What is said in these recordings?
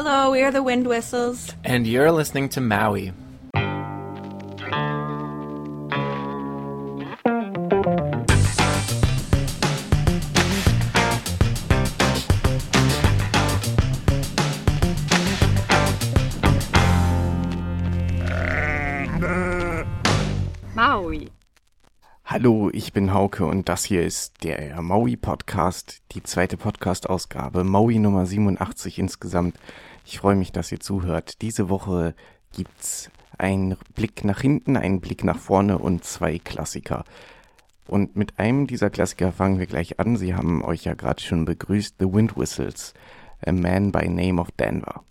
Hello, we are the Wind Whistles. And you're listening to Maui. Maui. Hallo, ich bin Hauke und das hier ist der Maui Podcast, die zweite Podcast-Ausgabe, Maui Nummer 87 insgesamt. Ich freue mich, dass ihr zuhört. Diese Woche gibt's einen Blick nach hinten, einen Blick nach vorne und zwei Klassiker. Und mit einem dieser Klassiker fangen wir gleich an. Sie haben euch ja gerade schon begrüßt, The Wind Whistles, A Man by Name of Denver.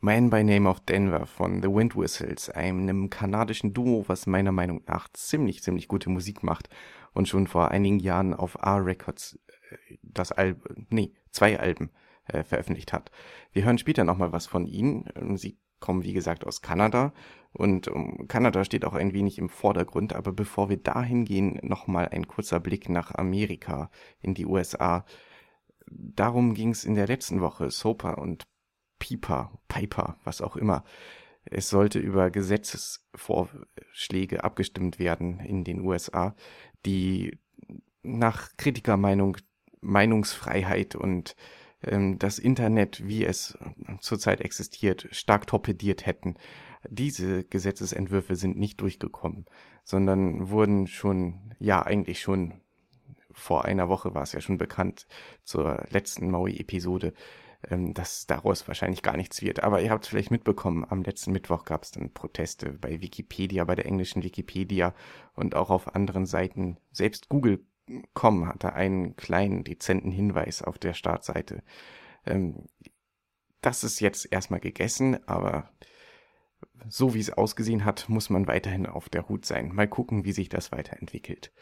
Man by Name of Denver von The Wind Whistles, einem kanadischen Duo, was meiner Meinung nach ziemlich, ziemlich gute Musik macht und schon vor einigen Jahren auf R Records äh, das Album, nee, zwei Alben äh, veröffentlicht hat. Wir hören später nochmal was von ihnen. Ähm, sie kommen, wie gesagt, aus Kanada und um, ähm, Kanada steht auch ein wenig im Vordergrund, aber bevor wir dahin gehen, nochmal ein kurzer Blick nach Amerika, in die USA. Darum ging es in der letzten Woche. Soper und Piper, Piper, was auch immer. Es sollte über Gesetzesvorschläge abgestimmt werden in den USA, die nach Kritikermeinung Meinungsfreiheit und ähm, das Internet, wie es zurzeit existiert, stark torpediert hätten. Diese Gesetzesentwürfe sind nicht durchgekommen, sondern wurden schon, ja, eigentlich schon vor einer Woche war es ja schon bekannt zur letzten Maui-Episode, ähm, dass daraus wahrscheinlich gar nichts wird. Aber ihr habt es vielleicht mitbekommen, am letzten Mittwoch gab es dann Proteste bei Wikipedia, bei der englischen Wikipedia und auch auf anderen Seiten. Selbst Google.com hatte einen kleinen, dezenten Hinweis auf der Startseite. Ähm, das ist jetzt erstmal gegessen, aber so wie es ausgesehen hat, muss man weiterhin auf der Hut sein. Mal gucken, wie sich das weiterentwickelt.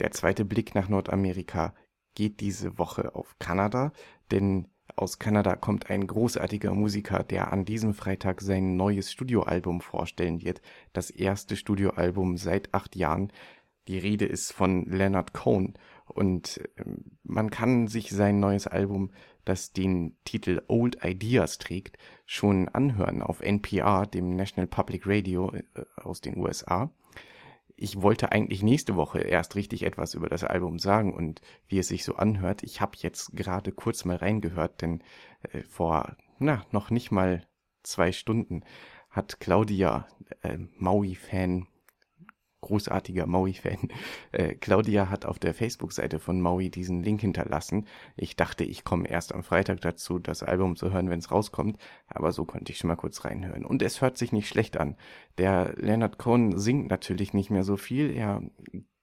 Der zweite Blick nach Nordamerika geht diese Woche auf Kanada, denn aus Kanada kommt ein großartiger Musiker, der an diesem Freitag sein neues Studioalbum vorstellen wird. Das erste Studioalbum seit acht Jahren. Die Rede ist von Leonard Cohen und ähm, man kann sich sein neues Album, das den Titel Old Ideas trägt, schon anhören auf NPR, dem National Public Radio äh, aus den USA ich wollte eigentlich nächste Woche erst richtig etwas über das Album sagen und wie es sich so anhört. Ich habe jetzt gerade kurz mal reingehört, denn äh, vor na noch nicht mal zwei Stunden hat Claudia äh, Maui-Fan großartiger Maui-Fan. Äh, Claudia hat auf der Facebook-Seite von Maui diesen Link hinterlassen. Ich dachte, ich komme erst am Freitag dazu, das Album zu hören, wenn es rauskommt, aber so konnte ich schon mal kurz reinhören. Und es hört sich nicht schlecht an. Der Leonard Cohen singt natürlich nicht mehr so viel, er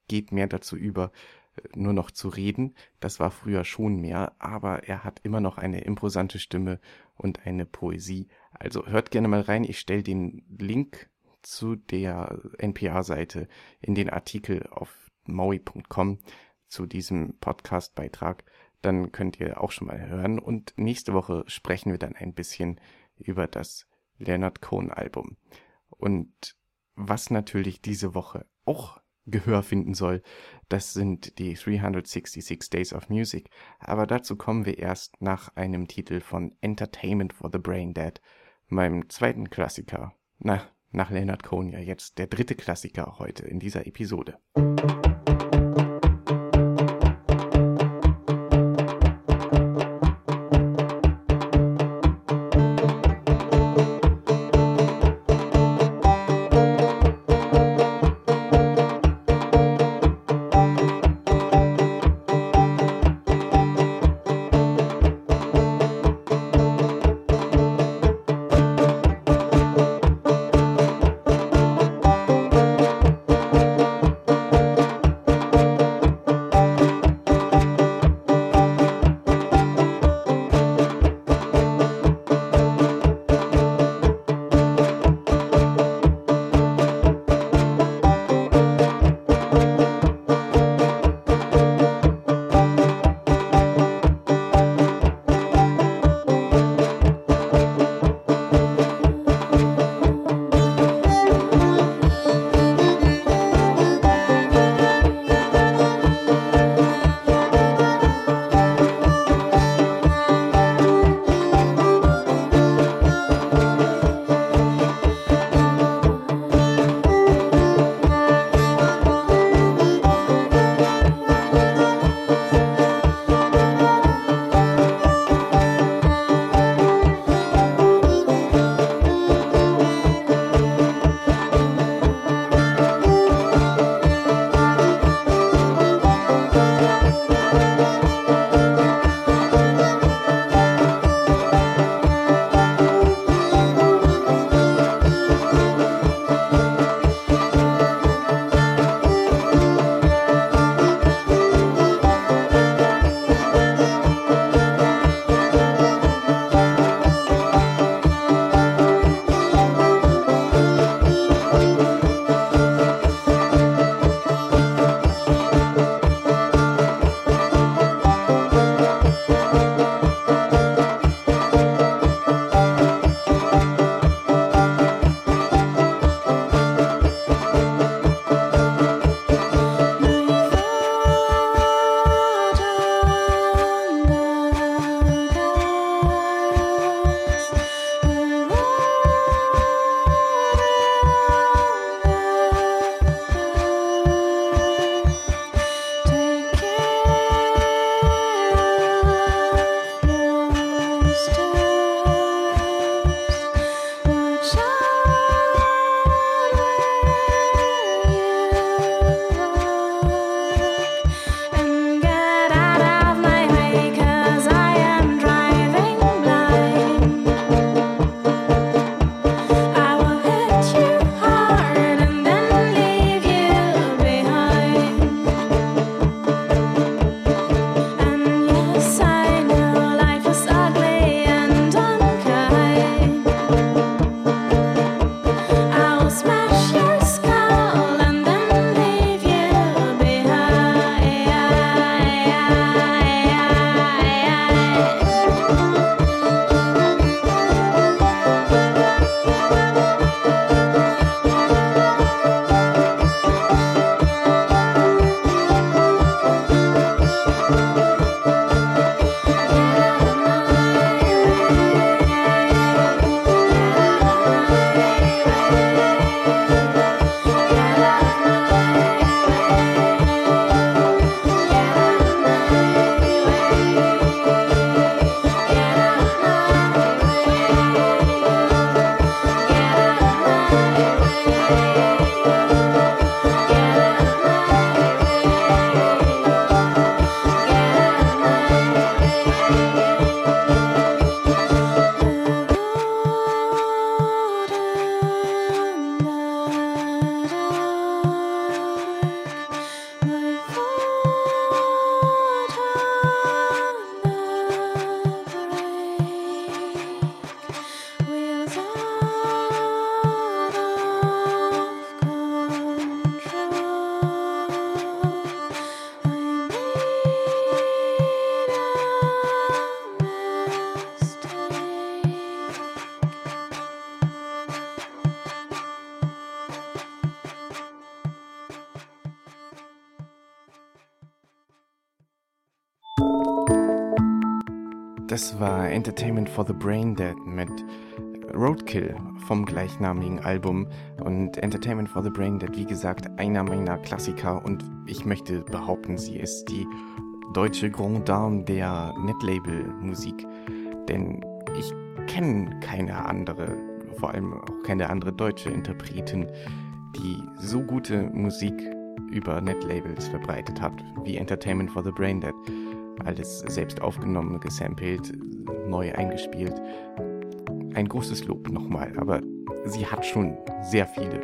geht mehr dazu über, äh, nur noch zu reden. Das war früher schon mehr, aber er hat immer noch eine imposante Stimme und eine Poesie. Also hört gerne mal rein. Ich stelle den Link zu der NPR-Seite in den Artikel auf maui.com zu diesem Podcast-Beitrag. Dann könnt ihr auch schon mal hören. Und nächste Woche sprechen wir dann ein bisschen über das Leonard Cohen-Album. Und was natürlich diese Woche auch Gehör finden soll, das sind die 366 Days of Music. Aber dazu kommen wir erst nach einem Titel von Entertainment for the Brain Dead, meinem zweiten Klassiker. Na, nach Leonard Cohen ja jetzt der dritte Klassiker heute in dieser Episode. Das war Entertainment for the Brain Dead mit Roadkill vom gleichnamigen Album. Und Entertainment for the Brain Dead, wie gesagt, einer meiner Klassiker. Und ich möchte behaupten, sie ist die deutsche Grand Dame der Netlabel-Musik. Denn ich kenne keine andere, vor allem auch keine andere deutsche Interpretin, die so gute Musik über Netlabels verbreitet hat wie Entertainment for the Brain Dead. Alles selbst aufgenommen, gesampelt, neu eingespielt. Ein großes Lob nochmal, aber sie hat schon sehr viele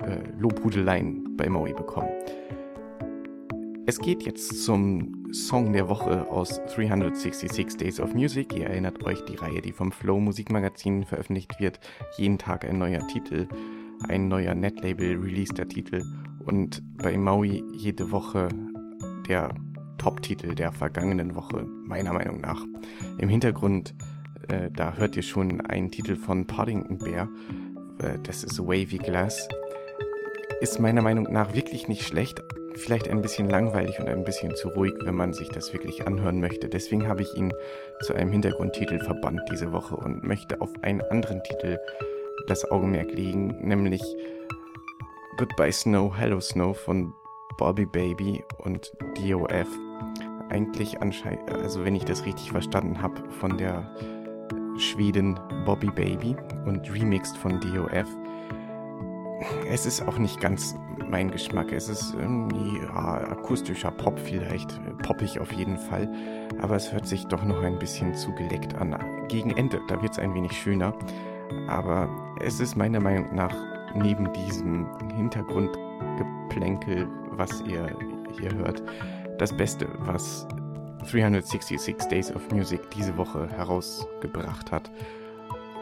äh, Lobhudeleien bei Maui bekommen. Es geht jetzt zum Song der Woche aus 366 Days of Music. Ihr erinnert euch die Reihe, die vom Flow Musikmagazin veröffentlicht wird. Jeden Tag ein neuer Titel, ein neuer Netlabel releaster Titel und bei Maui jede Woche der Top-Titel der vergangenen Woche, meiner Meinung nach. Im Hintergrund, äh, da hört ihr schon einen Titel von Paddington Bear, äh, das ist Wavy Glass. Ist meiner Meinung nach wirklich nicht schlecht, vielleicht ein bisschen langweilig und ein bisschen zu ruhig, wenn man sich das wirklich anhören möchte. Deswegen habe ich ihn zu einem Hintergrundtitel verbannt diese Woche und möchte auf einen anderen Titel das Augenmerk legen, nämlich Goodbye Snow, Hello Snow von Bobby Baby und DOF. Eigentlich anscheinend, also wenn ich das richtig verstanden habe, von der Schweden Bobby Baby und remixed von DOF. Es ist auch nicht ganz mein Geschmack. Es ist irgendwie ja, akustischer Pop vielleicht, poppig auf jeden Fall, aber es hört sich doch noch ein bisschen zu geleckt an. Gegen Ende, da wird es ein wenig schöner, aber es ist meiner Meinung nach neben diesem Hintergrundgeplänkel, was ihr hier hört, das Beste, was 366 Days of Music diese Woche herausgebracht hat.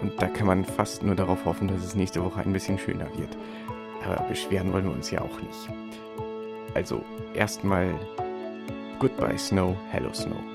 Und da kann man fast nur darauf hoffen, dass es nächste Woche ein bisschen schöner wird. Aber beschweren wollen wir uns ja auch nicht. Also erstmal Goodbye Snow, Hello Snow.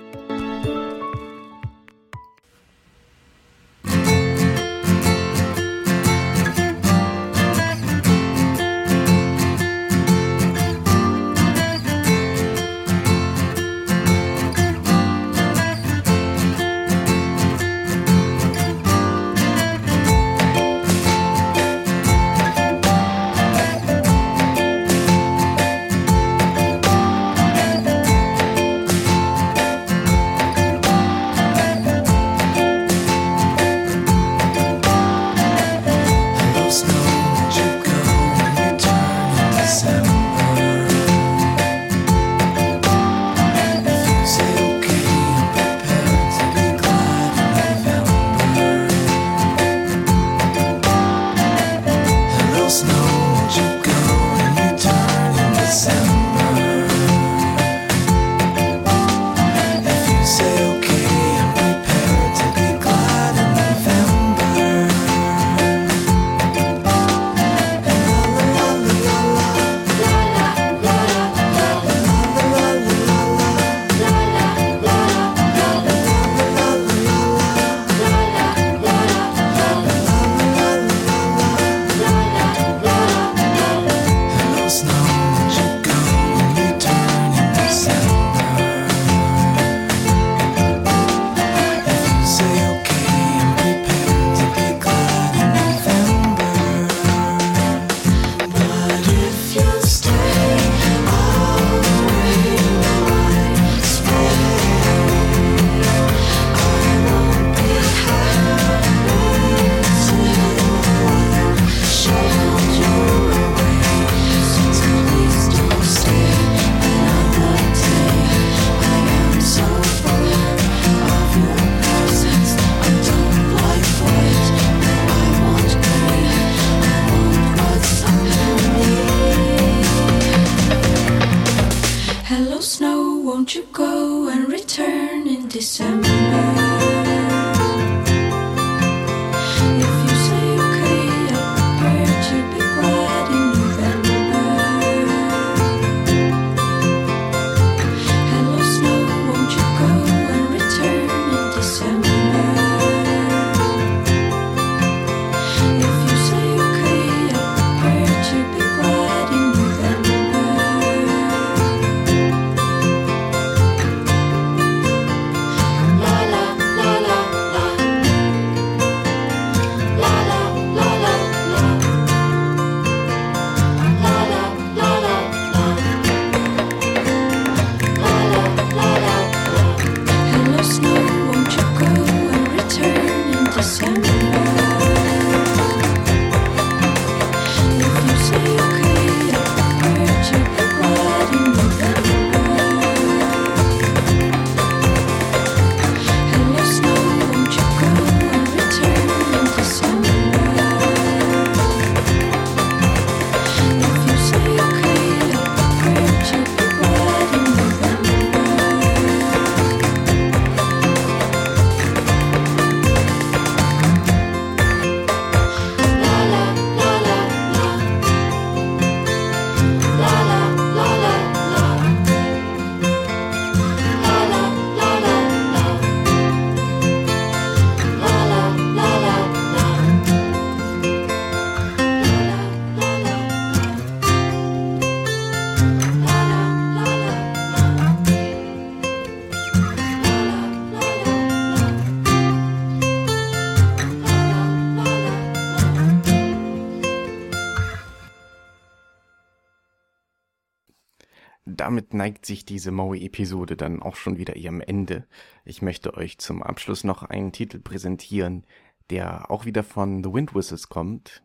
Damit neigt sich diese Maui-Episode dann auch schon wieder ihrem Ende. Ich möchte euch zum Abschluss noch einen Titel präsentieren, der auch wieder von The Wind Whistles kommt.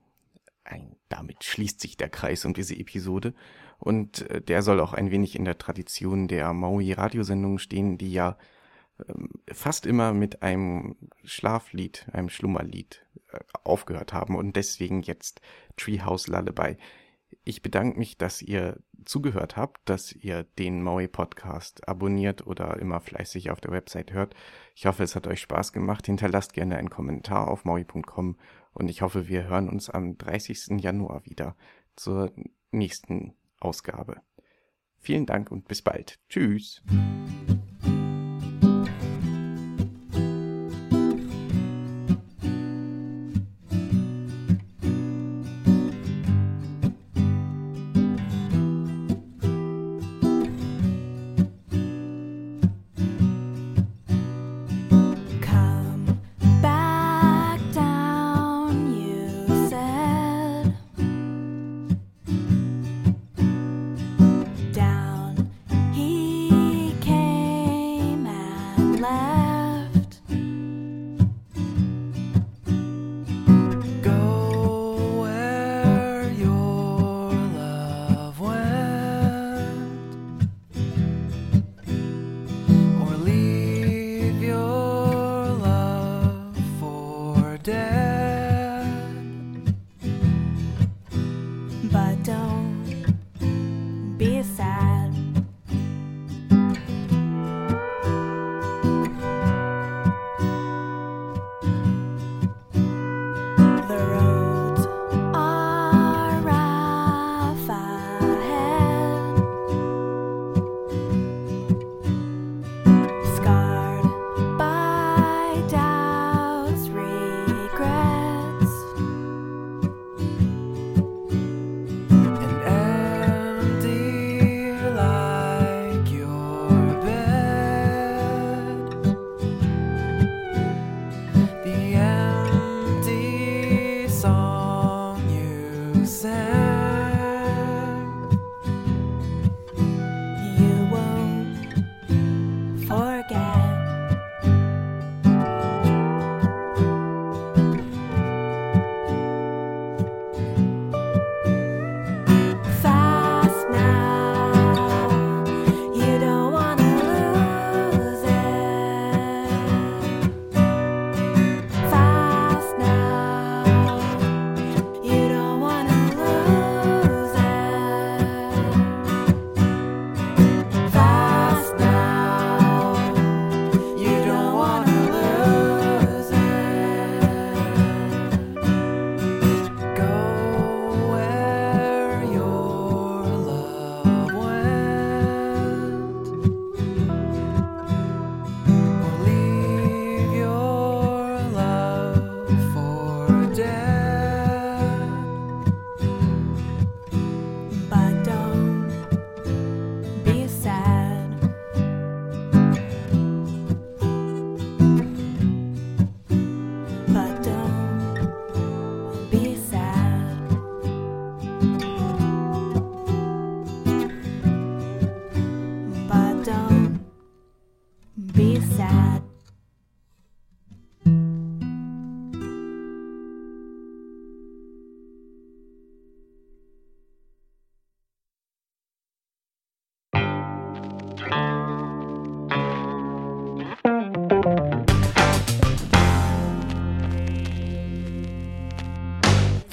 Ein, damit schließt sich der Kreis um diese Episode. Und äh, der soll auch ein wenig in der Tradition der Maui-Radiosendungen stehen, die ja ähm, fast immer mit einem Schlaflied, einem Schlummerlied äh, aufgehört haben und deswegen jetzt Treehouse Lullaby. Ich bedanke mich, dass ihr zugehört habt, dass ihr den Maui Podcast abonniert oder immer fleißig auf der Website hört. Ich hoffe, es hat euch Spaß gemacht. Hinterlasst gerne einen Kommentar auf maui.com und ich hoffe, wir hören uns am 30. Januar wieder zur nächsten Ausgabe. Vielen Dank und bis bald. Tschüss.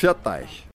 Pfiat euch.